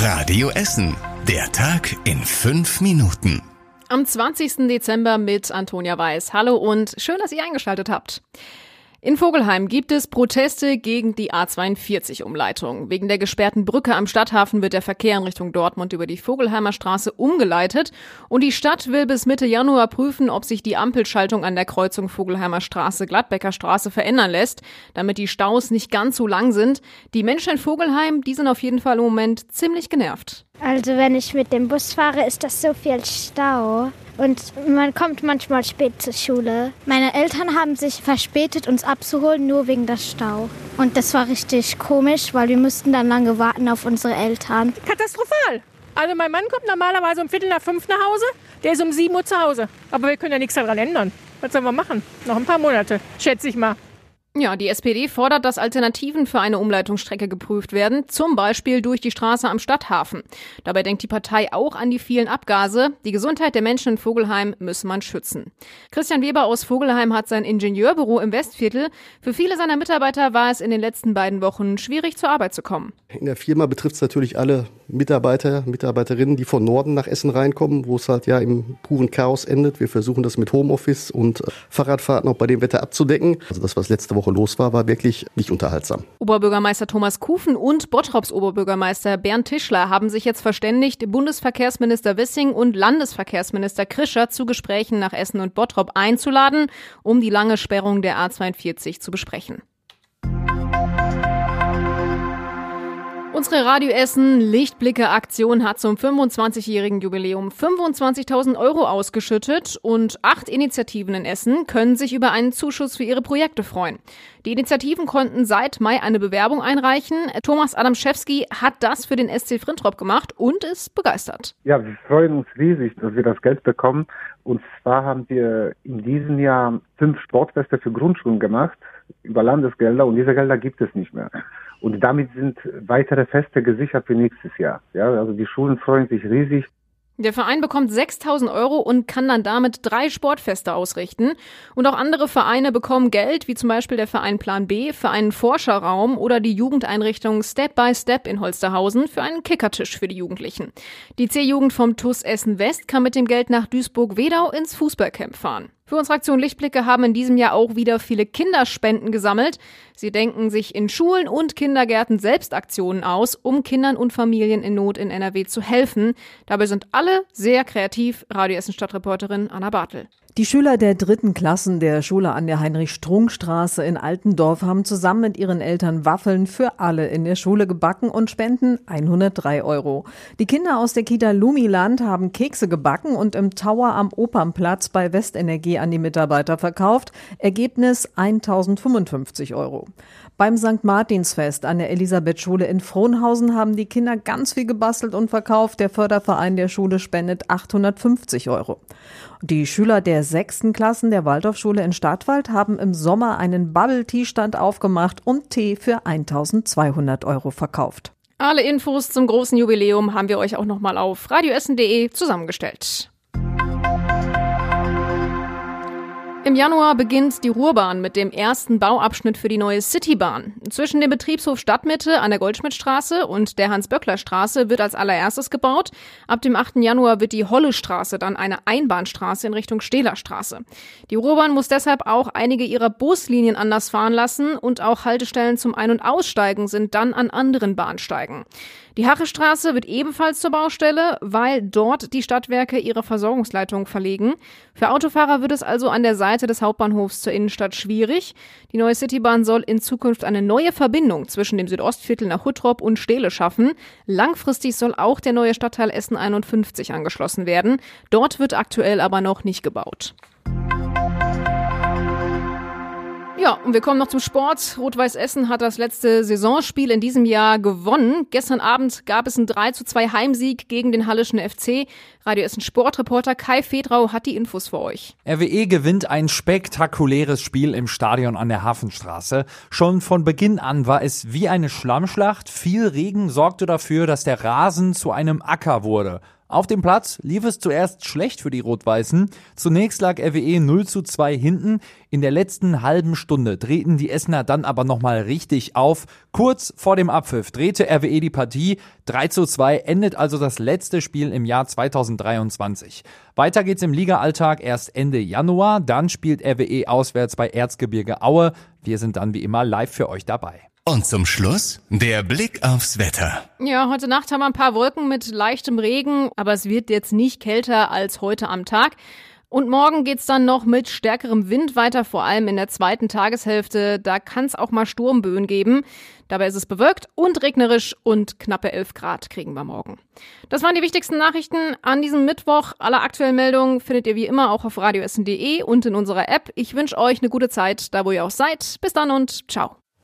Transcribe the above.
Radio Essen. Der Tag in fünf Minuten. Am 20. Dezember mit Antonia Weiß. Hallo und schön, dass ihr eingeschaltet habt. In Vogelheim gibt es Proteste gegen die A42-Umleitung. Wegen der gesperrten Brücke am Stadthafen wird der Verkehr in Richtung Dortmund über die Vogelheimer Straße umgeleitet und die Stadt will bis Mitte Januar prüfen, ob sich die Ampelschaltung an der Kreuzung Vogelheimer Straße Gladbecker Straße verändern lässt, damit die Staus nicht ganz so lang sind. Die Menschen in Vogelheim, die sind auf jeden Fall im Moment ziemlich genervt. Also wenn ich mit dem Bus fahre, ist das so viel Stau. Und man kommt manchmal spät zur Schule. Meine Eltern haben sich verspätet, uns abzuholen, nur wegen des Stau. Und das war richtig komisch, weil wir mussten dann lange warten auf unsere Eltern. Katastrophal. Also mein Mann kommt normalerweise um Viertel nach fünf nach Hause. Der ist um sieben Uhr zu Hause. Aber wir können ja nichts daran ändern. Was sollen wir machen? Noch ein paar Monate, schätze ich mal. Ja, die SPD fordert, dass Alternativen für eine Umleitungsstrecke geprüft werden, zum Beispiel durch die Straße am Stadthafen. Dabei denkt die Partei auch an die vielen Abgase. Die Gesundheit der Menschen in Vogelheim müsse man schützen. Christian Weber aus Vogelheim hat sein Ingenieurbüro im Westviertel. Für viele seiner Mitarbeiter war es in den letzten beiden Wochen schwierig, zur Arbeit zu kommen. In der Firma betrifft es natürlich alle Mitarbeiter, Mitarbeiterinnen, die von Norden nach Essen reinkommen, wo es halt ja im puren Chaos endet. Wir versuchen das mit Homeoffice und Fahrradfahrten auch bei dem Wetter abzudecken. Also das, was letzte Woche Woche los war, war wirklich nicht unterhaltsam. Oberbürgermeister Thomas Kufen und Bottrops Oberbürgermeister Bernd Tischler haben sich jetzt verständigt, Bundesverkehrsminister Wissing und Landesverkehrsminister Krischer zu Gesprächen nach Essen und Bottrop einzuladen, um die lange Sperrung der A42 zu besprechen. Unsere Radio Essen Lichtblicke Aktion hat zum 25-jährigen Jubiläum 25.000 Euro ausgeschüttet und acht Initiativen in Essen können sich über einen Zuschuss für ihre Projekte freuen. Die Initiativen konnten seit Mai eine Bewerbung einreichen. Thomas Adamszewski hat das für den SC Frintrop gemacht und ist begeistert. Ja, wir freuen uns riesig, dass wir das Geld bekommen. Und zwar haben wir in diesem Jahr fünf Sportfeste für Grundschulen gemacht über Landesgelder und diese Gelder gibt es nicht mehr. Und damit sind weitere Feste gesichert für nächstes Jahr. Ja, also die Schulen freuen sich riesig. Der Verein bekommt 6000 Euro und kann dann damit drei Sportfeste ausrichten. Und auch andere Vereine bekommen Geld, wie zum Beispiel der Verein Plan B für einen Forscherraum oder die Jugendeinrichtung Step by Step in Holsterhausen für einen Kickertisch für die Jugendlichen. Die C-Jugend vom TUS Essen West kann mit dem Geld nach Duisburg-Wedau ins Fußballcamp fahren. Für unsere Aktion Lichtblicke haben in diesem Jahr auch wieder viele Kinderspenden gesammelt. Sie denken sich in Schulen und Kindergärten selbst Aktionen aus, um Kindern und Familien in Not in NRW zu helfen. Dabei sind alle sehr kreativ. Radio Essen Stadtreporterin Anna Bartel. Die Schüler der dritten Klassen der Schule an der Heinrich-Strunk-Straße in Altendorf haben zusammen mit ihren Eltern Waffeln für alle in der Schule gebacken und spenden 103 Euro. Die Kinder aus der Kita Lumiland haben Kekse gebacken und im Tower am Opernplatz bei Westenergie an die Mitarbeiter verkauft. Ergebnis 1055 Euro. Beim St. Martinsfest an der Elisabeth-Schule in Frohnhausen haben die Kinder ganz viel gebastelt und verkauft. Der Förderverein der Schule spendet 850 Euro. Die Schüler der sechsten Klassen der Waldorfschule in Stadtwald haben im Sommer einen Bubble-Tea-Stand aufgemacht und Tee für 1200 Euro verkauft. Alle Infos zum großen Jubiläum haben wir euch auch nochmal auf radioessen.de zusammengestellt. Im Januar beginnt die Ruhrbahn mit dem ersten Bauabschnitt für die neue Citybahn. Zwischen dem Betriebshof Stadtmitte an der Goldschmidtstraße und der Hans-Böckler-Straße wird als allererstes gebaut. Ab dem 8. Januar wird die Holle-Straße dann eine Einbahnstraße in Richtung Stehlerstraße. Die Ruhrbahn muss deshalb auch einige ihrer Buslinien anders fahren lassen und auch Haltestellen zum Ein- und Aussteigen sind dann an anderen Bahnsteigen. Die Hachestraße wird ebenfalls zur Baustelle, weil dort die Stadtwerke ihre Versorgungsleitung verlegen. Für Autofahrer wird es also an der Seite des Hauptbahnhofs zur Innenstadt schwierig. Die neue Citybahn soll in Zukunft eine neue Verbindung zwischen dem Südostviertel nach Huttrop und Stehle schaffen. Langfristig soll auch der neue Stadtteil Essen 51 angeschlossen werden. Dort wird aktuell aber noch nicht gebaut. Ja, und wir kommen noch zum Sport. Rot-Weiß Essen hat das letzte Saisonspiel in diesem Jahr gewonnen. Gestern Abend gab es einen 3 zu 2 Heimsieg gegen den Hallischen FC. Radio Essen Sportreporter Kai Fedrau hat die Infos für euch. RWE gewinnt ein spektakuläres Spiel im Stadion an der Hafenstraße. Schon von Beginn an war es wie eine Schlammschlacht. Viel Regen sorgte dafür, dass der Rasen zu einem Acker wurde. Auf dem Platz lief es zuerst schlecht für die Rot-Weißen. Zunächst lag RWE 0 zu 2 hinten. In der letzten halben Stunde drehten die Essener dann aber nochmal richtig auf. Kurz vor dem Abpfiff drehte RWE die Partie. 3 zu 2 endet also das letzte Spiel im Jahr 2023. Weiter geht's im Liga-Alltag erst Ende Januar. Dann spielt RWE auswärts bei Erzgebirge Aue. Wir sind dann wie immer live für euch dabei. Und zum Schluss der Blick aufs Wetter. Ja, heute Nacht haben wir ein paar Wolken mit leichtem Regen, aber es wird jetzt nicht kälter als heute am Tag. Und morgen geht's dann noch mit stärkerem Wind weiter, vor allem in der zweiten Tageshälfte. Da kann es auch mal Sturmböen geben. Dabei ist es bewölkt und regnerisch und knappe 11 Grad kriegen wir morgen. Das waren die wichtigsten Nachrichten an diesem Mittwoch. Alle aktuellen Meldungen findet ihr wie immer auch auf radioessen.de und in unserer App. Ich wünsche euch eine gute Zeit, da wo ihr auch seid. Bis dann und ciao.